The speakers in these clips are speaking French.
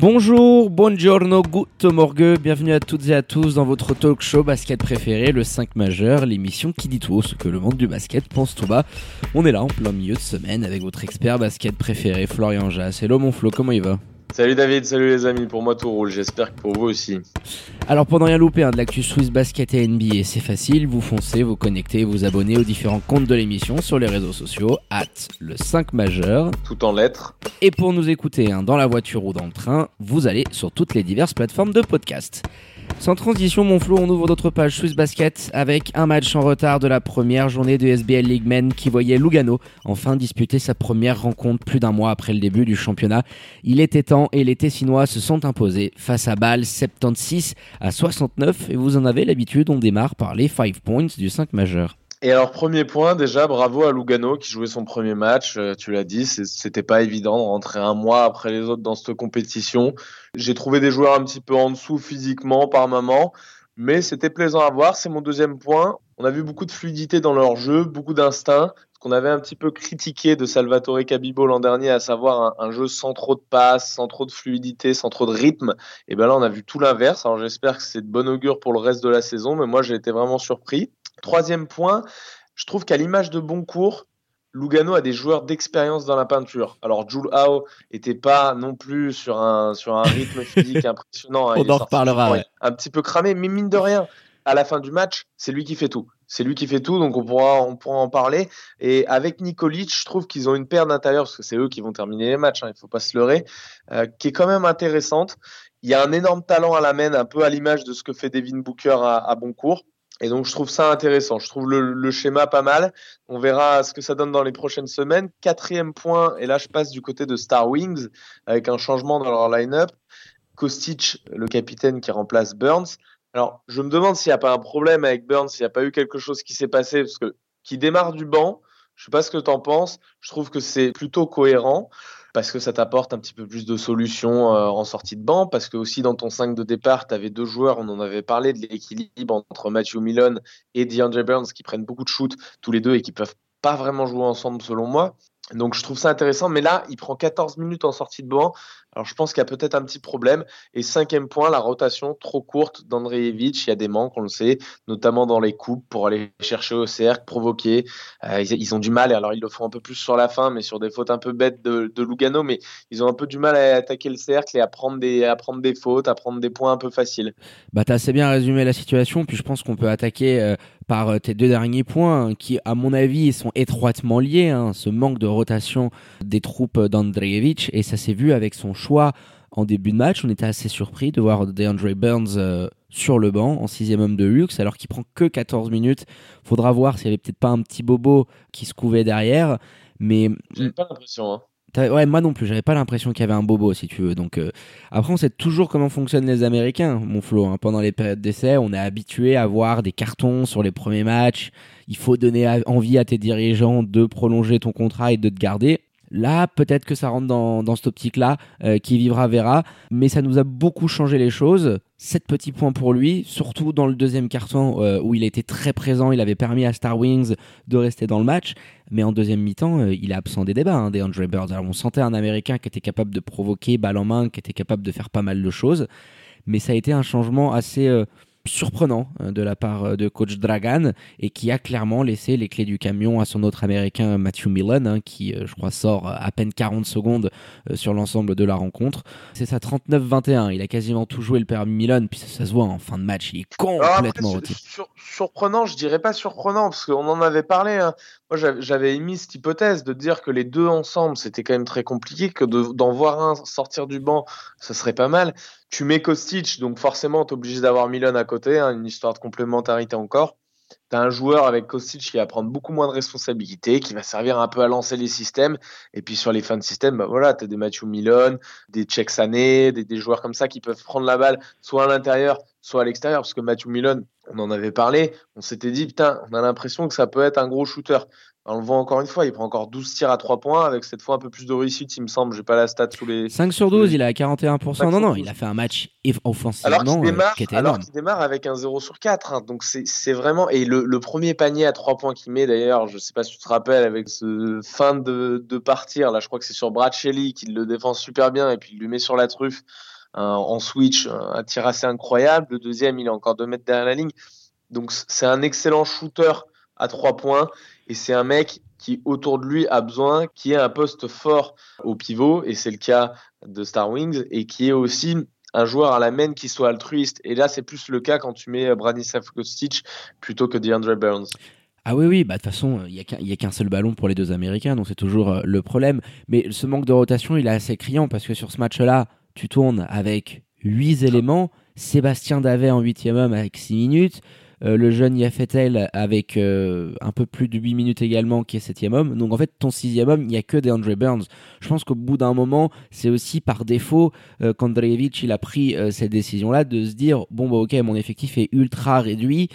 Bonjour, buongiorno, good morgue, bienvenue à toutes et à tous dans votre talk show basket préféré, le 5 majeur, l'émission qui dit tout ce que le monde du basket pense tout bas. On est là en plein milieu de semaine avec votre expert basket préféré, Florian Jass. Hello mon Flo, comment il va? Salut David, salut les amis, pour moi tout roule, j'espère que pour vous aussi. Alors pour ne rien louper hein, de l'actu Swiss Basket et NBA, c'est facile, vous foncez, vous connectez, vous abonnez aux différents comptes de l'émission sur les réseaux sociaux, at le 5 majeur. Tout en lettres. Et pour nous écouter hein, dans la voiture ou dans le train, vous allez sur toutes les diverses plateformes de podcast. Sans transition, mon flot, on ouvre notre page Swiss Basket avec un match en retard de la première journée de SBL League Men qui voyait Lugano enfin disputer sa première rencontre plus d'un mois après le début du championnat. Il était temps et les Tessinois se sont imposés face à Bâle 76 à 69 et vous en avez l'habitude, on démarre par les 5 points du 5 majeur. Et alors, premier point, déjà, bravo à Lugano qui jouait son premier match. Euh, tu l'as dit, c'était pas évident de rentrer un mois après les autres dans cette compétition. J'ai trouvé des joueurs un petit peu en dessous physiquement par moment, mais c'était plaisant à voir. C'est mon deuxième point. On a vu beaucoup de fluidité dans leur jeu, beaucoup d'instinct. Ce qu'on avait un petit peu critiqué de Salvatore Cabibo l'an dernier, à savoir un, un, jeu sans trop de passes, sans trop de fluidité, sans trop de rythme. Et ben là, on a vu tout l'inverse. Alors j'espère que c'est de bon augure pour le reste de la saison, mais moi j'ai été vraiment surpris. Troisième point, je trouve qu'à l'image de Boncourt, Lugano a des joueurs d'expérience dans la peinture. Alors Jules Hao était pas non plus sur un sur un rythme physique impressionnant. Hein. On en reparlera. Ouais. Un petit peu cramé, mais mine de rien, à la fin du match, c'est lui qui fait tout. C'est lui qui fait tout, donc on pourra on pourra en parler. Et avec Nikolic, je trouve qu'ils ont une paire d'intérieur parce que c'est eux qui vont terminer les matchs. Hein, il faut pas se leurrer, euh, qui est quand même intéressante. Il y a un énorme talent à la main, un peu à l'image de ce que fait Devin Booker à, à Boncourt. Et donc je trouve ça intéressant. Je trouve le, schéma pas mal. On verra ce que ça donne dans les prochaines semaines. Quatrième point, et là je passe du côté de Star Wings avec un changement dans leur line-up. Kostic, le capitaine qui remplace Burns. Alors je me demande s'il n'y a pas un problème avec Burns, s'il n'y a pas eu quelque chose qui s'est passé, parce que qui démarre du banc. Je sais pas ce que tu en penses. Je trouve que c'est plutôt cohérent parce que ça t'apporte un petit peu plus de solutions euh, en sortie de banc, parce que aussi dans ton 5 de départ, tu avais deux joueurs, on en avait parlé de l'équilibre entre Matthew Milon et DeAndre Burns qui prennent beaucoup de shoots tous les deux et qui peuvent pas vraiment jouer ensemble selon moi. Donc je trouve ça intéressant, mais là, il prend 14 minutes en sortie de banc. Alors je pense qu'il y a peut-être un petit problème. Et cinquième point, la rotation trop courte d'Andreevich. Il y a des manques, on le sait, notamment dans les coupes pour aller chercher au cercle, provoquer. Euh, ils, ont du mal, alors ils le font un peu plus sur la fin, mais sur des fautes un peu bêtes de, Lugano, mais ils ont un peu du mal à attaquer le cercle et à prendre des, à prendre des fautes, à prendre des points un peu faciles. Bah t'as assez bien résumé la situation, puis je pense qu'on peut attaquer euh, par tes deux derniers points, qui à mon avis sont étroitement liés, hein, ce manque de rotation des troupes d'Andreevich, et ça s'est vu avec son choix en début de match. On était assez surpris de voir DeAndre Burns euh, sur le banc en sixième homme de luxe alors qu'il prend que 14 minutes. Faudra voir s'il y avait peut-être pas un petit bobo qui se couvait derrière. Mais j'avais pas l'impression. Hein. Ouais, moi non plus, j'avais pas l'impression qu'il y avait un bobo, si tu veux. Donc, euh... après, on sait toujours comment fonctionnent les Américains, mon Flo. Hein. Pendant les périodes d'essai, on est habitué à voir des cartons sur les premiers matchs. Il faut donner envie à tes dirigeants de prolonger ton contrat et de te garder. Là, peut-être que ça rentre dans, cette optique-là, euh, qui vivra verra, mais ça nous a beaucoup changé les choses. Sept petits points pour lui, surtout dans le deuxième carton euh, où il été très présent, il avait permis à Star Wings de rester dans le match, mais en deuxième mi-temps, euh, il est absent des débats, hein, des Andre Birds. Alors on sentait un Américain qui était capable de provoquer balle en main, qui était capable de faire pas mal de choses, mais ça a été un changement assez surprenant euh, de la part euh, de coach Dragan et qui a clairement laissé les clés du camion à son autre américain Matthew Millen hein, qui euh, je crois sort à peine 40 secondes sur l'ensemble de la rencontre. C'est ça 39-21, il a quasiment tout joué le père Millen puis ça, ça, se voit en fin de match, il est complètement après, sur, surprenant, je dirais pas surprenant parce qu'on en avait parlé hein. Moi j'avais émis cette hypothèse de dire que les deux ensemble c'était quand même très compliqué que d'en de, voir un sortir du banc, ça serait pas mal. Tu mets Kostic, donc forcément, tu es obligé d'avoir Milan à côté, hein, une histoire de complémentarité encore. Tu as un joueur avec Kostic qui va prendre beaucoup moins de responsabilités, qui va servir un peu à lancer les systèmes. Et puis sur les fins de système, bah voilà, tu des Matthew Milon, des Czech Sané, des, des, joueurs comme ça qui peuvent prendre la balle soit à l'intérieur, soit à l'extérieur. Parce que Matthew Milon, on en avait parlé, on s'était dit, putain, on a l'impression que ça peut être un gros shooter. On le voit encore une fois, il prend encore 12 tirs à 3 points avec cette fois un peu plus de réussite, il me semble. J'ai pas la stat sous les. 5 sur 12, il est à 41%. Non, non, il a fait un match offensivement alors démarre, euh, qui était alors qu'il démarre avec un 0 sur 4. hein. donc c'est vraiment. Et le, le premier panier à 3 points qu'il met d'ailleurs, je sais pas si tu te rappelles, avec ce fin de, de partir, là je crois que c'est sur Brad Shelley qui le défend super bien et puis il lui met sur la truffe en switch, un, un tir assez incroyable. Le deuxième, il est encore 2 mètres derrière la ligne. Donc c'est un excellent shooter à 3 points et c'est un mec qui autour de lui a besoin qui ait un poste fort au pivot et c'est le cas de Star Wings et qui est aussi un joueur à la main qui soit altruiste et là c'est plus le cas quand tu mets Branislav Kostic plutôt que DeAndre Burns. Ah oui, oui, bah de toute façon, il n'y a qu'un seul ballon pour les deux Américains, donc c'est toujours euh, le problème. Mais ce manque de rotation, il est assez criant parce que sur ce match-là, tu tournes avec 8 éléments. Sébastien Davet en 8 homme avec 6 minutes. Euh, le jeune Yafetel avec euh, un peu plus de 8 minutes également qui est 7 homme. Donc en fait, ton 6 homme, il n'y a que DeAndre Burns. Je pense qu'au bout d'un moment, c'est aussi par défaut euh, qu'Andreevich il a pris cette décision-là de se dire bon, bah ok, mon effectif est ultra réduit.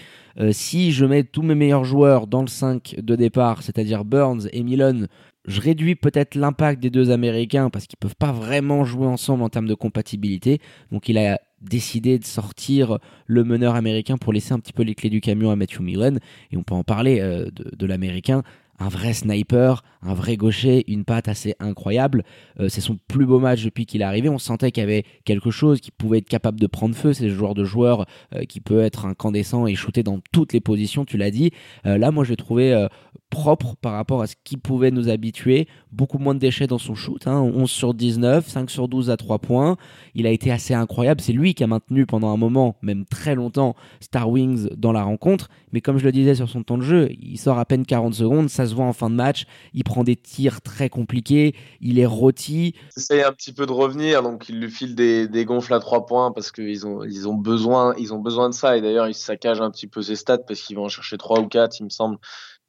Si je mets tous mes meilleurs joueurs dans le 5 de départ, c'est-à-dire Burns et Milon, je réduis peut-être l'impact des deux Américains parce qu'ils peuvent pas vraiment jouer ensemble en termes de compatibilité. Donc il a décidé de sortir le meneur américain pour laisser un petit peu les clés du camion à Matthew Millen. Et on peut en parler euh, de, l'américain. Un vrai sniper, un vrai gaucher, une patte assez incroyable. Euh, c'est son plus beau match depuis qu'il est arrivé. On sentait qu'il y avait quelque chose qui pouvait être capable de prendre feu. C'est le joueur de joueur euh, qui peut être incandescent et shooter dans toutes les positions, tu l'as dit. Là, moi, je l'ai trouvé propre par rapport à ce qui pouvait nous habituer. Beaucoup moins de déchets dans son shoot. Hein. 11 sur 19, 5 sur 12 à 3 points. Il a été assez incroyable. C'est lui qui a maintenu pendant un moment, même très longtemps, Star Wings dans la rencontre. Mais comme je le disais sur son temps de jeu, il sort à peine 40 secondes. Ça se voit en fin de match. Il prend des tirs très compliqués. Il est rôti. Il essaye un petit peu de revenir, donc il lui file des, des gonfles à 3 points parce qu'ils ont, ils ont, besoin, ils ont besoin de ça. Et d'ailleurs, il saccage un petit peu ses stats parce qu'ils vont en chercher 3 ou 4, il me semble.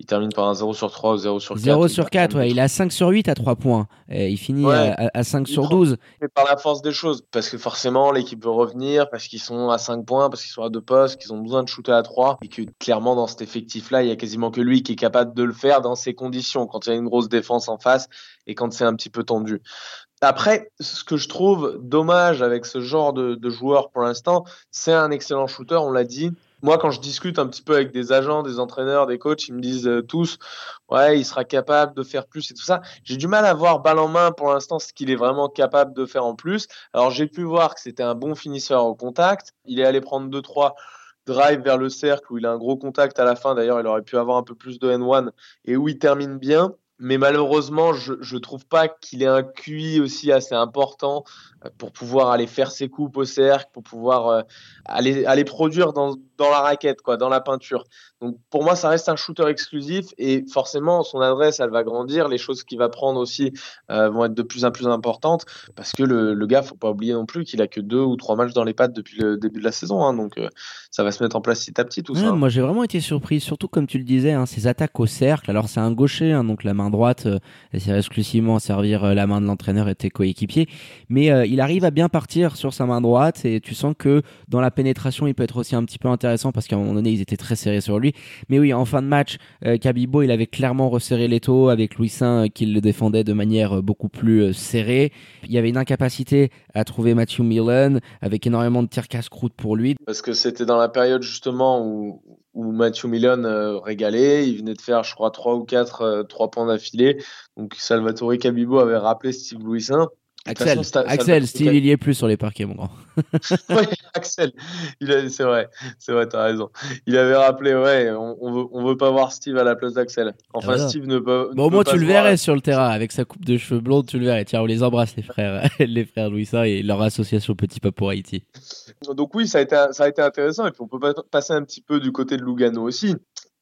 Il termine par un 0 sur 3 ou 0 sur 4. 0 sur 4, ouais. Il a 5 sur 8 à 3 points. Et il finit Ouais. à, à 5 sur 12. Mais par la force des choses, parce que forcément l'équipe veut revenir, parce qu'ils sont à 5 points, parce qu'ils sont à 2 postes, qu'ils ont besoin de shooter à 3, et que clairement dans cet effectif-là, il y a quasiment que lui qui est capable de le faire dans ces conditions, quand il y a une grosse défense en face et quand c'est un petit peu tendu. Après, ce que je trouve dommage avec ce genre de, de joueur pour l'instant, c'est un excellent shooter, on l'a dit. Moi, quand je discute un petit peu avec des agents, des entraîneurs, des coachs, ils me disent euh, tous, ouais, il sera capable de faire plus et tout ça. J'ai du mal à voir balle en main pour l'instant ce qu'il est vraiment capable de faire en plus. Alors, j'ai pu voir que c'était un bon finisseur au contact. Il est allé prendre 2-3 drive vers le cercle où il a un gros contact à la fin. D'ailleurs, il aurait pu avoir un peu plus de N1 et où il termine bien. Mais malheureusement, je ne trouve pas qu'il ait un QI aussi assez important euh, pour pouvoir aller faire ses coupes au cercle, pour pouvoir euh, aller, aller produire dans, dans la raquette, quoi, dans la peinture. Donc pour moi, ça reste un shooter exclusif et forcément, son adresse, elle va grandir. Les choses qu'il va prendre aussi euh, vont être de plus en plus importantes parce que le, le gars, faut pas oublier non plus qu'il a que deux ou trois matchs dans les pattes depuis le début de la saison. Hein, donc euh, ça va se mettre en place petit à petit tout Ouais, ça. Moi, j'ai vraiment été surpris, surtout comme tu le disais, hein, ses attaques au cercle. Alors, c'est un gaucher, hein, donc la main droite, euh, sert exclusivement servir euh, la main de l'entraîneur et tes coéquipiers. Mais euh, il arrive à bien partir sur sa main droite et tu sens que dans la pénétration, il peut être aussi un petit peu intéressant parce qu'à un moment donné, ils étaient très serrés sur lui. Mais oui, en fin de match, Kabibo, il avait clairement resserré les taux avec Louis Saint qui le défendait de manière beaucoup plus serrée. Il y avait une incapacité à trouver Matthew Millen avec énormément de tirs casse-croûte pour lui. Parce que c'était dans la période justement où, où Matthew Millen euh, régalait. Il venait de faire, je crois, trois ou quatre euh, trois points d'affilée. Donc Salvatore Cabibo avait rappelé Steve Louisin. Axel, façon, Axel, Steve, il y est plus sur les parquets, mon grand. Ouais, Axel, il a, c'est vrai, c'est vrai, t'as raison. Il avait rappelé, ouais, on, on veut, on veut pas voir Steve à la place d'Axel. Enfin, Ah, voilà. Steve ne peut. Bon, au moins, tu le voir- verrais sur le terrain avec sa coupe de cheveux blondes, tu le verrais. Tiens, on les embrasse, les frères, les frères Louisa et leur association Petit Pas pour Haïti. Donc oui, ça a été, ça a été intéressant. Et puis on peut pas- passer un petit peu du côté de Lugano aussi,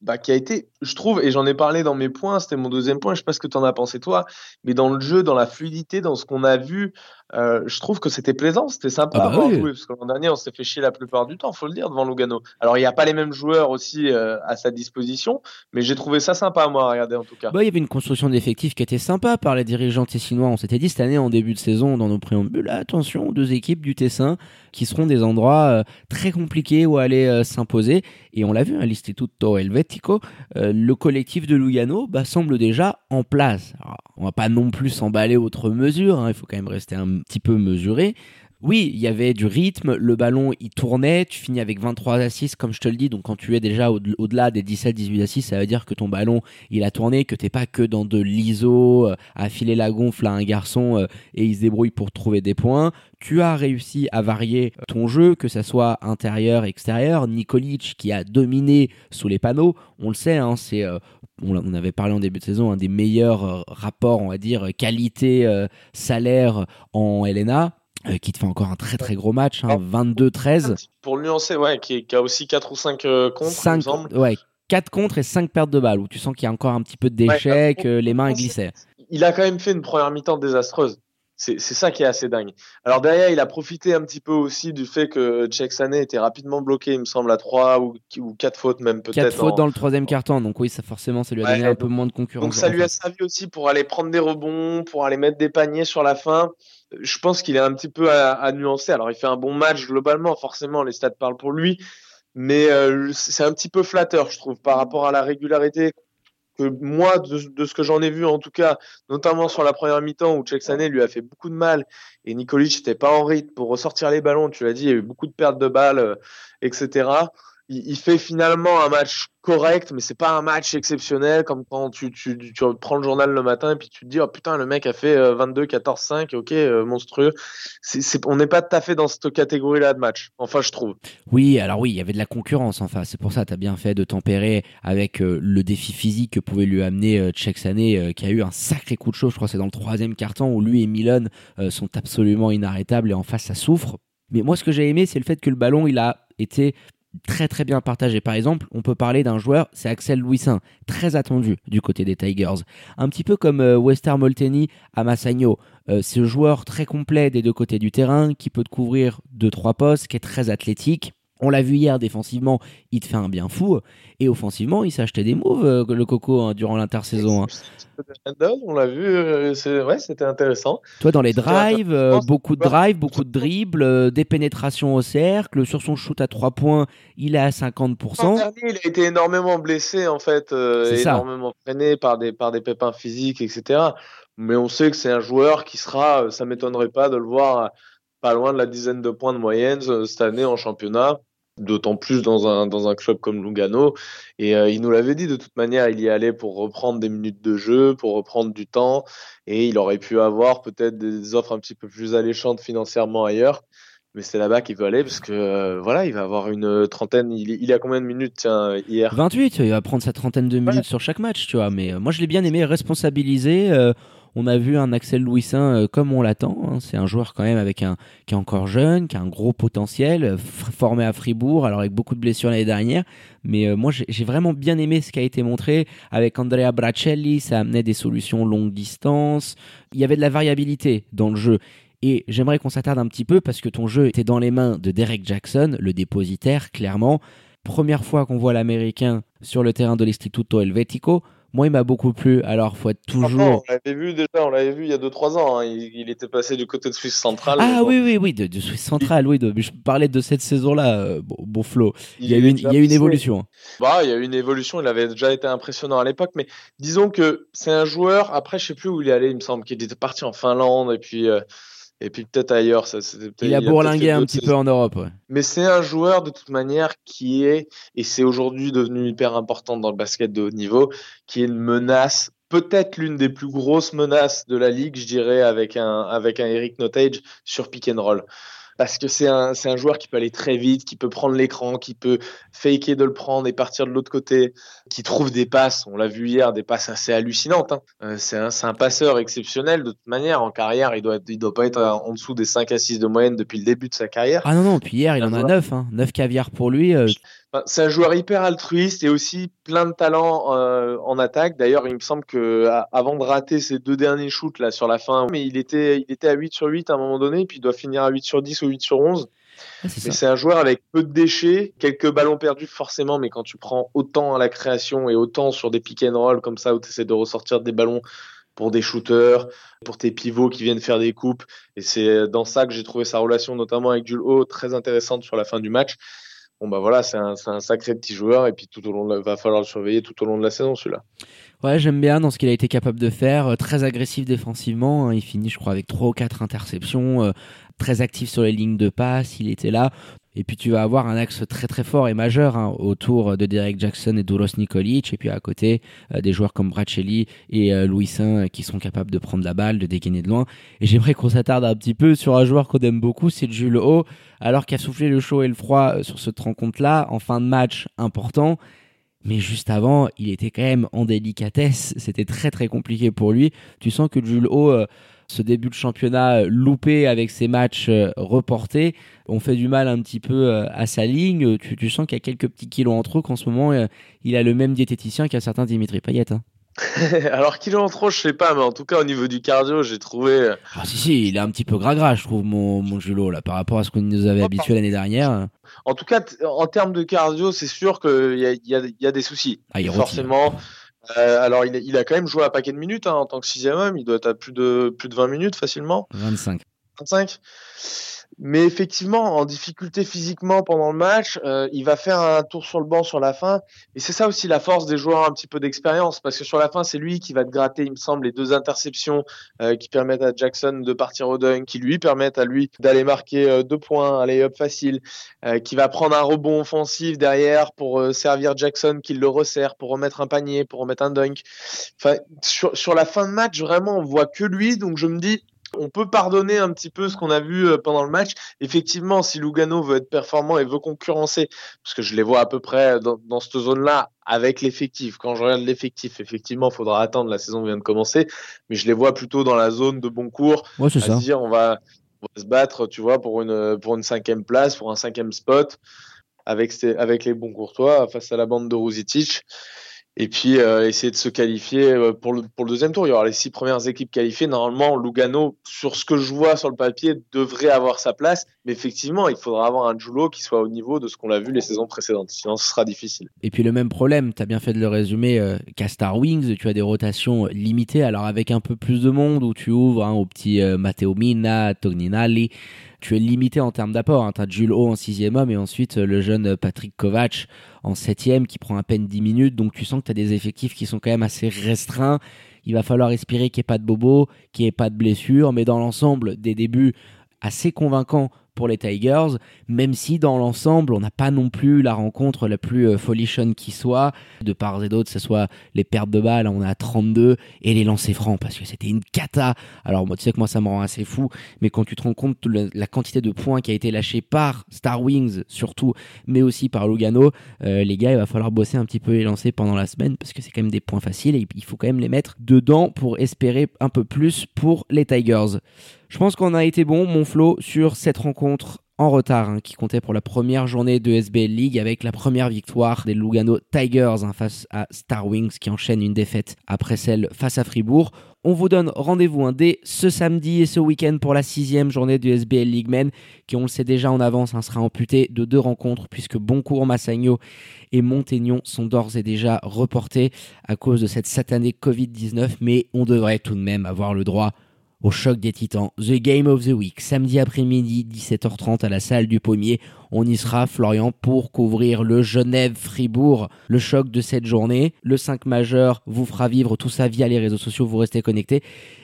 bah, qui a été, je trouve, et j'en ai parlé dans mes points, c'était mon deuxième point, je sais pas ce que tu en as pensé toi, mais dans le jeu, dans la fluidité, dans ce qu'on a vu, euh, je trouve que c'était plaisant, c'était sympa Ah à bah oui. parce que l'an dernier, on s'est fait chier la plupart du temps, faut le dire, devant Lugano. Alors, il n'y a pas les mêmes joueurs aussi euh, à sa disposition, mais j'ai trouvé ça sympa, moi, à regarder en tout cas. Bah, il y avait une construction d'effectifs qui était sympa par les dirigeants tessinois. On s'était dit cette année en début de saison dans nos préambules, attention, deux équipes du Tessin qui seront des endroits euh, très compliqués où aller s'imposer. Et on l'a vu, hein, l'Istituto Helvetico, le collectif de Lugano bah, semble déjà en place. Alors, on va pas non plus s'emballer outre mesure, hein, il faut quand même rester un petit peu mesuré. Oui, il y avait du rythme, le ballon il tournait, tu finis avec 23 assists comme je te le dis, donc quand tu es déjà au- au-delà des 17-18 assists, ça veut dire que ton ballon il a tourné, que t'es pas que dans de l'ISO, euh, à filer la gonfle à un garçon euh, et il se débrouille pour trouver des points. Tu as réussi à varier ton jeu, que ça soit intérieur, extérieur. Nikolic qui a dominé sous les panneaux, on le sait, hein, c'est euh, on, avait parlé en début de saison, un des meilleurs rapports, on va dire, qualité-salaire en LNA, euh, qui te fait encore un très très gros match, hein, 22-13. Pour le nuancer, ouais, qui, qui a aussi 4 ou 5 contre, il me Cinq- semble. ouais, 4 contre et 5 pertes de balles, où tu sens qu'il y a encore un petit peu de déchets, Ouais, que les mains glissaient. Il a quand même fait une première mi-temps désastreuse. C'est ça qui est assez dingue. Alors derrière, il a profité un petit peu aussi du fait que Sané était rapidement bloqué, il me semble, à 3 ou, ou 4 fautes même peut-être. 4 fautes dans le troisième quart-temps, donc oui, ça forcément, ça lui a Ouais, donné un donc- peu moins de concurrence. Donc ça lui a servi aussi pour aller prendre des rebonds, pour aller mettre des paniers sur la fin. Je pense qu'il est un petit peu à, à nuancer. Alors il fait un bon match globalement, forcément les stats parlent pour lui, mais euh, c'est un petit peu flatteur, je trouve, par rapport à la régularité que moi, de, ce que j'en ai vu en tout cas, notamment sur la première mi-temps où Sané lui a fait beaucoup de mal et Nikolic n'était pas en rythme pour ressortir les ballons. Tu l'as dit, il y a eu beaucoup de pertes de balles, euh, etc. Il, fait finalement un match correct, mais c'est pas un match exceptionnel comme quand tu, tu, tu prends le journal le matin et puis tu te dis oh putain le mec a fait euh, 22, 14, 5, ok euh, monstrueux. On n'est pas tout à fait dans cette catégorie-là de match. Enfin je trouve. Oui, alors oui, il y avait de la concurrence en face. C'est pour ça, tu as bien fait de tempérer avec euh, le défi physique que pouvait lui amener euh, Sané, euh, qui a eu un sacré coup de chaud. Je crois c'est dans le troisième carton où lui et Milan sont absolument inarrêtables et en face, ça souffre. Mais moi, ce que j'ai aimé, c'est le fait que le ballon, il a été très très bien partagé. Par exemple, on peut parler d'un joueur, c'est Axel Louisin, très attendu du côté des Tigers. Un petit peu comme euh, Wester Molteni à Massagno. Euh, ce joueur très complet des deux côtés du terrain, qui peut te couvrir deux trois postes, qui est très athlétique. On l'a vu hier défensivement, il te fait un bien fou. Et offensivement, il s'est acheté des moves, euh, le coco, hein, durant l'intersaison. hein. On l'a vu, euh, ouais, c'était intéressant. Toi, dans les drives, euh, beaucoup de drives, beaucoup de dribbles, euh, des pénétrations au cercle. Sur son shoot à 3 points, il est à L'an 50%. dernier, il a été énormément blessé en fait, euh, énormément freiné par des par des pépins physiques, etc. Mais on sait que c'est un joueur qui sera, ça m'étonnerait pas de le voir pas loin de la dizaine de points de moyenne cette année en championnat. D'autant plus dans un dans un club comme Lugano. Et euh, il nous l'avait dit de toute manière, il y allait pour reprendre des minutes de jeu, pour reprendre du temps, et il aurait pu avoir peut-être des offres un petit peu plus alléchantes financièrement ailleurs mais c'est là-bas qu'il veut aller parce que euh, voilà, il va avoir une trentaine. Il, il a combien de minutes tiens, hier? 28, il va prendre sa trentaine de minutes sur chaque match, tu vois. Mais euh, moi, je l'ai bien aimé, responsabilisé. On a vu un Axel Louisin euh, comme on l'attend. hein. C'est un joueur quand même avec un qui est encore jeune, qui a un gros potentiel, euh, formé à Fribourg, alors avec beaucoup de blessures l'année dernière. Mais euh, moi, j'ai j'ai vraiment bien aimé ce qui a été montré avec Andrea Bracelli. Ça amenait des solutions longue distance. Il y avait de la variabilité dans le jeu. Et j'aimerais qu'on s'attarde un petit peu parce que ton jeu était dans les mains de Derek Jackson, le dépositaire, clairement. Première fois qu'on voit l'américain sur le terrain de l'Istituto Helvetico. Moi, il m'a beaucoup plu. Alors, faut être toujours. on l'avait vu déjà, on l'avait vu il y a 2-3 ans. hein. Il, il était passé du côté de Suisse centrale. Ah bon, oui, oui, oui, de, de Suisse centrale, oui. De, je parlais de cette saison-là, euh, bon, bon Flo. Il y a eu une, il y a eu une déjà évolution. hein. Bah, il y a eu une évolution. Il avait déjà été impressionnant à l'époque, mais disons que c'est un joueur. Après, je sais plus où il est allé. Il me semble qu'il était parti en Finlande et puis euh, et puis peut-être ailleurs. Ça, peut-être- Il a bourlingué un petit peu en Europe. ouais. Mais c'est un joueur de toute manière qui est, et c'est aujourd'hui devenu hyper important dans le basket de haut niveau, qui est une menace, peut-être l'une des plus grosses menaces de la ligue, je dirais, avec un, avec un Eric Notage sur pick and roll. Parce que c'est un, un joueur qui peut aller très vite, qui peut prendre l'écran, qui peut faker de le prendre et partir de l'autre côté, qui trouve des passes, on l'a vu hier, des passes assez hallucinantes. hein. Euh, c'est un, un passeur exceptionnel de toute manière. En carrière, il doit, il doit pas être en dessous des 5 à 6 de moyenne depuis le début de sa carrière. Ah non, non, puis hier, il en a D'accord. 9. Hein. 9 caviar pour lui. euh, c'est un joueur hyper altruiste et aussi plein de talent euh, en attaque. D'ailleurs, il me semble que avant de rater ses deux derniers shoots là sur la fin, mais il était, il était à 8 sur 8 à un moment donné, puis il doit finir à 8 sur 10 ou 8 sur 11. mais c'est un joueur avec peu de déchets, quelques ballons perdus forcément, mais quand tu prends autant à la création et autant sur des pick and roll comme ça où tu essaies de ressortir des ballons pour des shooters, pour tes pivots qui viennent faire des coupes. Et c'est dans ça que j'ai trouvé sa relation, notamment avec Jules très intéressante sur la fin du match bon bah voilà, c'est un, un, sacré petit joueur et puis tout au long, va falloir le surveiller tout au long de la saison celui-là. Ouais, j'aime bien dans ce qu'il a été capable de faire, euh, très agressif défensivement, hein. il finit je crois avec trois ou quatre interceptions, euh, très actif sur les lignes de passe, il était là. Et puis tu vas avoir un axe très très fort et majeur hein, autour de Derek Jackson et Douros Nikolic. Et puis à côté, euh, des joueurs comme Bracelli et euh, Louis Saint qui sont capables de prendre la balle, de dégainer de loin. Et j'aimerais qu'on s'attarde un petit peu sur un joueur qu'on aime beaucoup, c'est Jules Haut. Alors qu'a soufflé le chaud et le froid euh, sur cette rencontre-là, en fin de match important. Mais juste avant, il était quand même en délicatesse. C'était très très compliqué pour lui. Tu sens que Jules Haut ce début de championnat loupé avec ses matchs euh, reportés. On fait du mal un petit peu euh, à sa ligne. Tu, sens qu'il y a quelques petits kilos en trop qu'en ce moment, euh, il a le même diététicien qu'un certain Dimitri Payet. Hein. Alors qu'il est en trop, je sais pas, mais en tout cas au niveau du cardio, j'ai trouvé. Ah si si, il est un petit peu gras je trouve mon mon là par rapport à ce qu'on nous avait habitué l'année dernière. En tout cas, en termes de cardio, c'est sûr qu'il y a, y, y a, des soucis. Ah, Forcément. Euh, alors, il, il, a quand même joué un paquet de minutes hein, en tant que sixième homme. Il doit être à plus de, plus de 20 minutes facilement. 25. 25. Mais effectivement, en difficulté physiquement pendant le match, euh, il va faire un tour sur le banc sur la fin. Et c'est ça aussi la force des joueurs un petit peu d'expérience, parce que sur la fin, c'est lui qui va te gratter, il me semble, les deux interceptions euh, qui permettent à Jackson de partir au dunk, qui lui permettent à lui d'aller marquer euh, deux points, un lay-up facile, qui va prendre un rebond offensif derrière pour servir Jackson, qui le resserre, pour remettre un panier, pour remettre un dunk. Sur, sur la fin de match, vraiment, on voit que lui, donc je me dis, on peut pardonner un petit peu ce qu'on a vu euh, pendant le match. Effectivement, si Lugano veut être performant et veut concurrencer, parce que je les vois à peu près dans, cette zone-là avec l'effectif. Quand je regarde l'effectif, effectivement, il faudra attendre, la saison vient de commencer, mais je les vois plutôt dans la zone de bon cours. Ouais, c'est ça. Dire, on va, se battre, tu vois, pour une, pour une cinquième place, pour un cinquième spot, avec, avec les bons courtois face à la bande de Ruzicic et puis euh, essayer de se qualifier euh, pour le, pour le deuxième tour. Il y aura les six premières équipes qualifiées. Normalement, Lugano, sur ce que je vois sur le papier, devrait avoir sa place. Mais effectivement, il faudra avoir un Julo qui soit au niveau de ce qu'on a vu les saisons précédentes. Sinon, ce sera difficile. Et puis le même problème, tu as bien fait de le résumer, euh, qu'à Star Wings, tu as des rotations limitées. Alors avec un peu plus de monde, où tu ouvres hein, au petit euh, Matteo Mina, Togninali, tu es limité en termes d'apport. Hein. Tu as Jules O en sixième homme et ensuite le jeune Patrick Kovac en septième qui prend à peine 10 minutes. Donc tu sens que tu as des effectifs qui sont quand même assez restreints. Il va falloir espérer qu'il n'y ait pas de bobo, qu'il n'y ait pas de blessure, mais dans l'ensemble, des débuts assez convaincants pour les Tigers, même si dans l'ensemble, on n'a pas non plus la rencontre la plus euh, folichonne qui soit, de part et d'autre, ce soit les pertes de balles, on à 32, et les lancers francs, parce que c'était une cata. Alors, moi, tu sais que moi, ça me rend assez fou, mais quand tu te rends compte de la quantité de points qui a été lâchée par Star Wings, surtout, mais aussi par Lugano, euh, les gars, il va falloir bosser un petit peu les lancers pendant la semaine, parce que c'est quand même des points faciles, et il faut quand même les mettre dedans pour espérer un peu plus pour les Tigers. Je pense qu'on a été bon, mon Flo, sur cette rencontre en retard hein, qui comptait pour la première journée de SBL League avec la première victoire des Lugano Tigers hein, face à Star Wings qui enchaîne une défaite après celle face à Fribourg. On vous donne rendez-vous hein, dès ce samedi et ce week-end pour la sixième journée du SBL League Men qui, on le sait déjà en avance, sera amputée de deux rencontres puisque Boncourt, Massagno et Montaignon sont d'ores et déjà reportés à cause de cette satanée Covid-19 mais on devrait tout de même avoir le droit au choc des titans, The Game of the Week, samedi après-midi, 17h30 à la salle du Pommier. On y sera, Florian, pour couvrir le Genève-Fribourg, le choc de cette journée. Le 5 majeur vous fera vivre tout ça via les réseaux sociaux, vous restez connectés.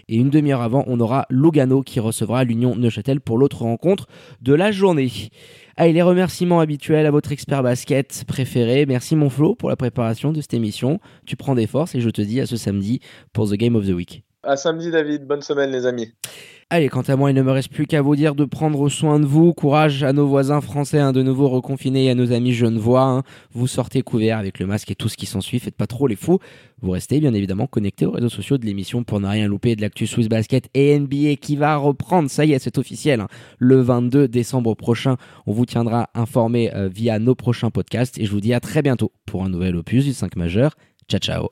Et une demi-heure avant, on aura Lugano qui recevra l'Union Neuchâtel pour l'autre rencontre de la journée. Allez, les remerciements habituels à votre expert basket préféré. Merci mon Flo pour la préparation de cette émission. Tu prends des forces et je te dis à ce samedi pour The Game of the Week. À samedi, David. Bonne semaine, les amis. Allez, quant à moi, il ne me reste plus qu'à vous dire de prendre soin de vous. Courage à nos voisins français, hein, de nouveau reconfinés, et à nos amis genevois. Hein. Vous sortez couverts avec le masque et tout ce qui s'ensuit. Faites pas trop les fous. Vous restez bien évidemment connectés aux réseaux sociaux de l'émission pour ne rien louper de l'actu Swiss Basket et NBA qui va reprendre. Ça y est, c'est officiel. Hein. Le 22 décembre prochain, on vous tiendra informé euh, via nos prochains podcasts. Et je vous dis à très bientôt pour un nouvel opus du 5 majeur. Ciao, ciao.